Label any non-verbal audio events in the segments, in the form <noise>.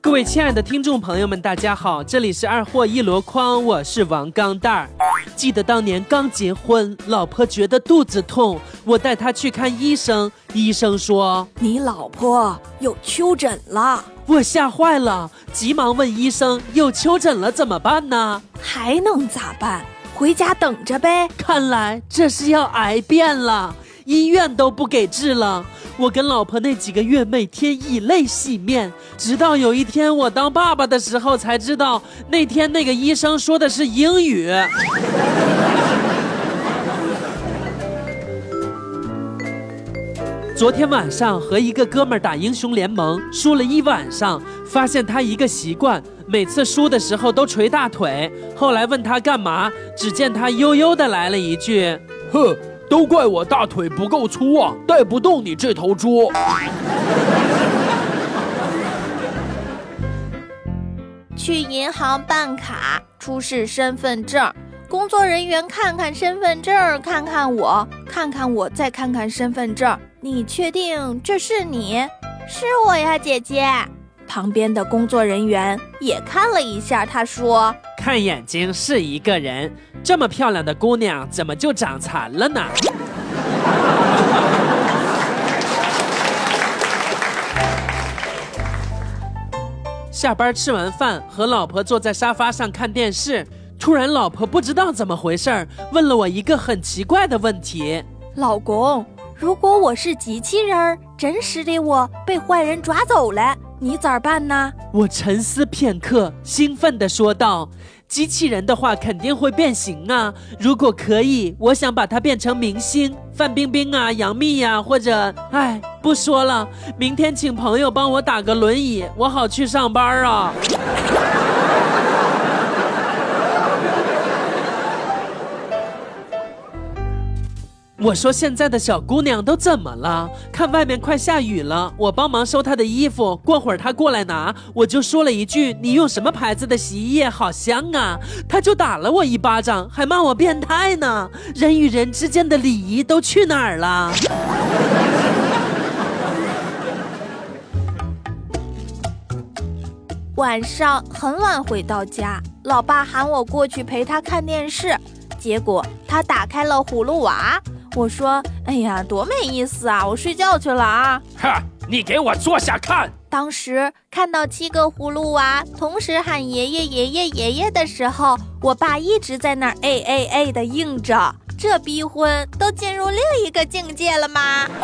各位亲爱的听众朋友们，大家好，这里是二货一箩筐，我是王钢蛋儿。记得当年刚结婚，老婆觉得肚子痛，我带她去看医生，医生说你老婆有丘疹了，我吓坏了，急忙问医生有丘疹了怎么办呢？还能咋办？回家等着呗。看来这是要癌变了，医院都不给治了。我跟老婆那几个月每天以泪洗面，直到有一天我当爸爸的时候才知道，那天那个医生说的是英语。<laughs> 昨天晚上和一个哥们儿打英雄联盟，输了一晚上，发现他一个习惯，每次输的时候都捶大腿。后来问他干嘛，只见他悠悠的来了一句：“哼，都怪我大腿不够粗啊，带不动你这头猪。<laughs> ”去银行办卡，出示身份证，工作人员看看身份证，看看我，看看我，再看看身份证。你确定这是你？是我呀，姐姐。旁边的工作人员也看了一下，他说：“看眼睛是一个人，这么漂亮的姑娘怎么就长残了呢？” <laughs> 下班吃完饭，和老婆坐在沙发上看电视，突然老婆不知道怎么回事儿，问了我一个很奇怪的问题：“老公。”如果我是机器人儿，真实的我被坏人抓走了，你咋办呢？我沉思片刻，兴奋地说道：“机器人的话肯定会变形啊！如果可以，我想把它变成明星，范冰冰啊，杨幂呀，或者……哎，不说了，明天请朋友帮我打个轮椅，我好去上班啊。”我说现在的小姑娘都怎么了？看外面快下雨了，我帮忙收她的衣服。过会儿她过来拿，我就说了一句：“你用什么牌子的洗衣液？好香啊！”她就打了我一巴掌，还骂我变态呢。人与人之间的礼仪都去哪儿了？<laughs> 晚上很晚回到家，老爸喊我过去陪他看电视，结果他打开了葫芦娃。我说：“哎呀，多没意思啊！我睡觉去了啊！”哈，你给我坐下看。当时看到七个葫芦娃同时喊爷爷爷爷爷爷的时候，我爸一直在那儿哎哎哎的应着。这逼婚都进入另一个境界了吗？<laughs>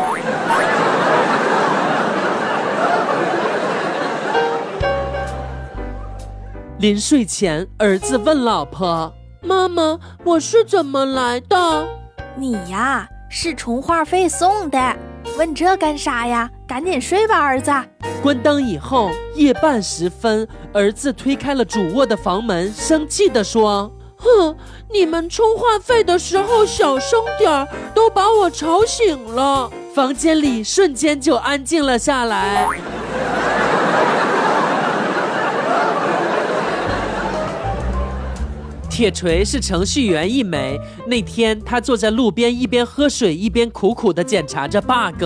临睡前，儿子问老婆：“妈妈，我是怎么来的？”你呀是充话费送的，问这干啥呀？赶紧睡吧，儿子。关灯以后，夜半时分，儿子推开了主卧的房门，生气地说：“哼，你们充话费的时候小声点儿，都把我吵醒了。”房间里瞬间就安静了下来。铁锤是程序员一枚。那天，他坐在路边，一边喝水，一边苦苦地检查着 bug。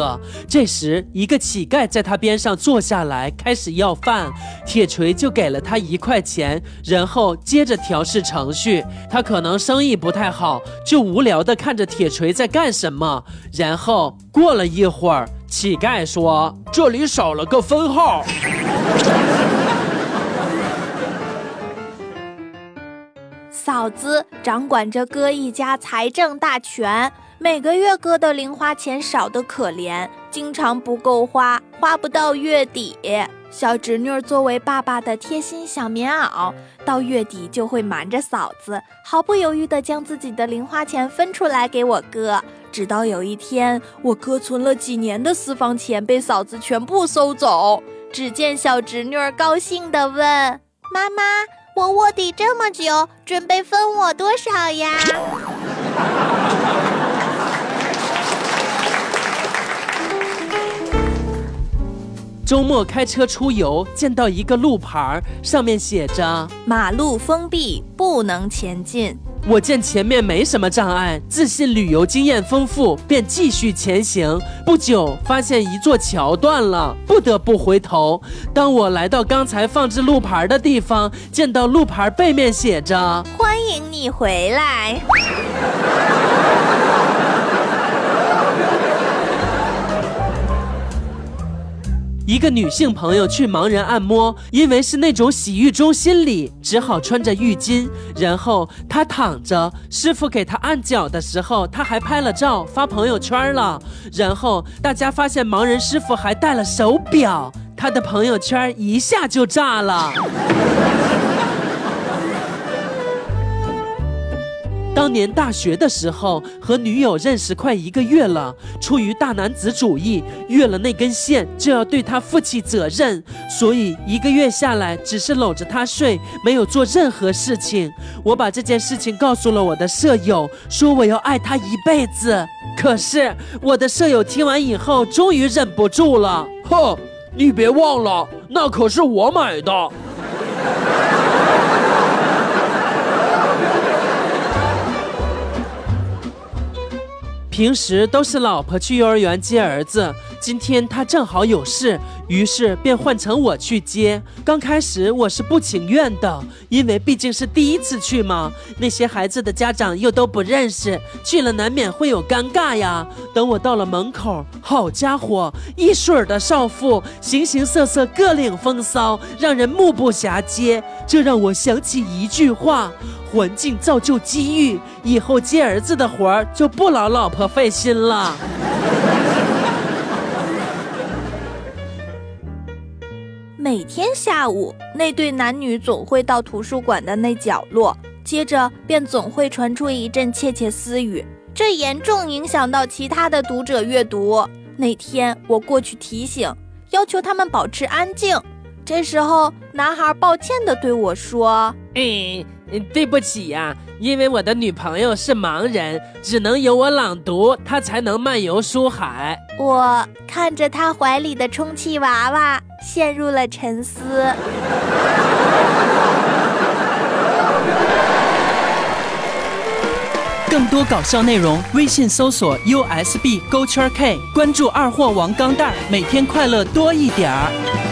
这时，一个乞丐在他边上坐下来，开始要饭。铁锤就给了他一块钱，然后接着调试程序。他可能生意不太好，就无聊地看着铁锤在干什么。然后过了一会儿，乞丐说：“这里少了个分号。”嫂子掌管着哥一家财政大权，每个月哥的零花钱少得可怜，经常不够花，花不到月底。小侄女作为爸爸的贴心小棉袄，到月底就会瞒着嫂子，毫不犹豫地将自己的零花钱分出来给我哥。直到有一天，我哥存了几年的私房钱被嫂子全部收走，只见小侄女高兴地问妈妈。我卧底这么久，准备分我多少呀？<laughs> 周末开车出游，见到一个路牌，上面写着“马路封闭，不能前进”。我见前面没什么障碍，自信旅游经验丰富，便继续前行。不久，发现一座桥断了，不得不回头。当我来到刚才放置路牌的地方，见到路牌背面写着“欢迎你回来”。一个女性朋友去盲人按摩，因为是那种洗浴中心里，只好穿着浴巾。然后她躺着，师傅给她按脚的时候，她还拍了照发朋友圈了。然后大家发现盲人师傅还戴了手表，她的朋友圈一下就炸了。当年大学的时候，和女友认识快一个月了，出于大男子主义，越了那根线就要对她负起责任，所以一个月下来只是搂着她睡，没有做任何事情。我把这件事情告诉了我的舍友，说我要爱她一辈子。可是我的舍友听完以后，终于忍不住了，哼，你别忘了，那可是我买的。平时都是老婆去幼儿园接儿子，今天他正好有事，于是便换成我去接。刚开始我是不情愿的，因为毕竟是第一次去嘛，那些孩子的家长又都不认识，去了难免会有尴尬呀。等我到了门口，好家伙，一水儿的少妇，形形色色，各领风骚，让人目不暇接。这让我想起一句话。环境造就机遇，以后接儿子的活儿就不劳老婆费心了。每天下午，那对男女总会到图书馆的那角落，接着便总会传出一阵窃窃私语，这严重影响到其他的读者阅读。那天我过去提醒，要求他们保持安静。这时候，男孩抱歉地对我说：“哎。”对不起呀，因为我的女朋友是盲人，只能由我朗读，她才能漫游书海。我看着她怀里的充气娃娃，陷入了沉思。更多搞笑内容，微信搜索 USB 勾圈 K，关注二货王钢蛋儿，每天快乐多一点儿。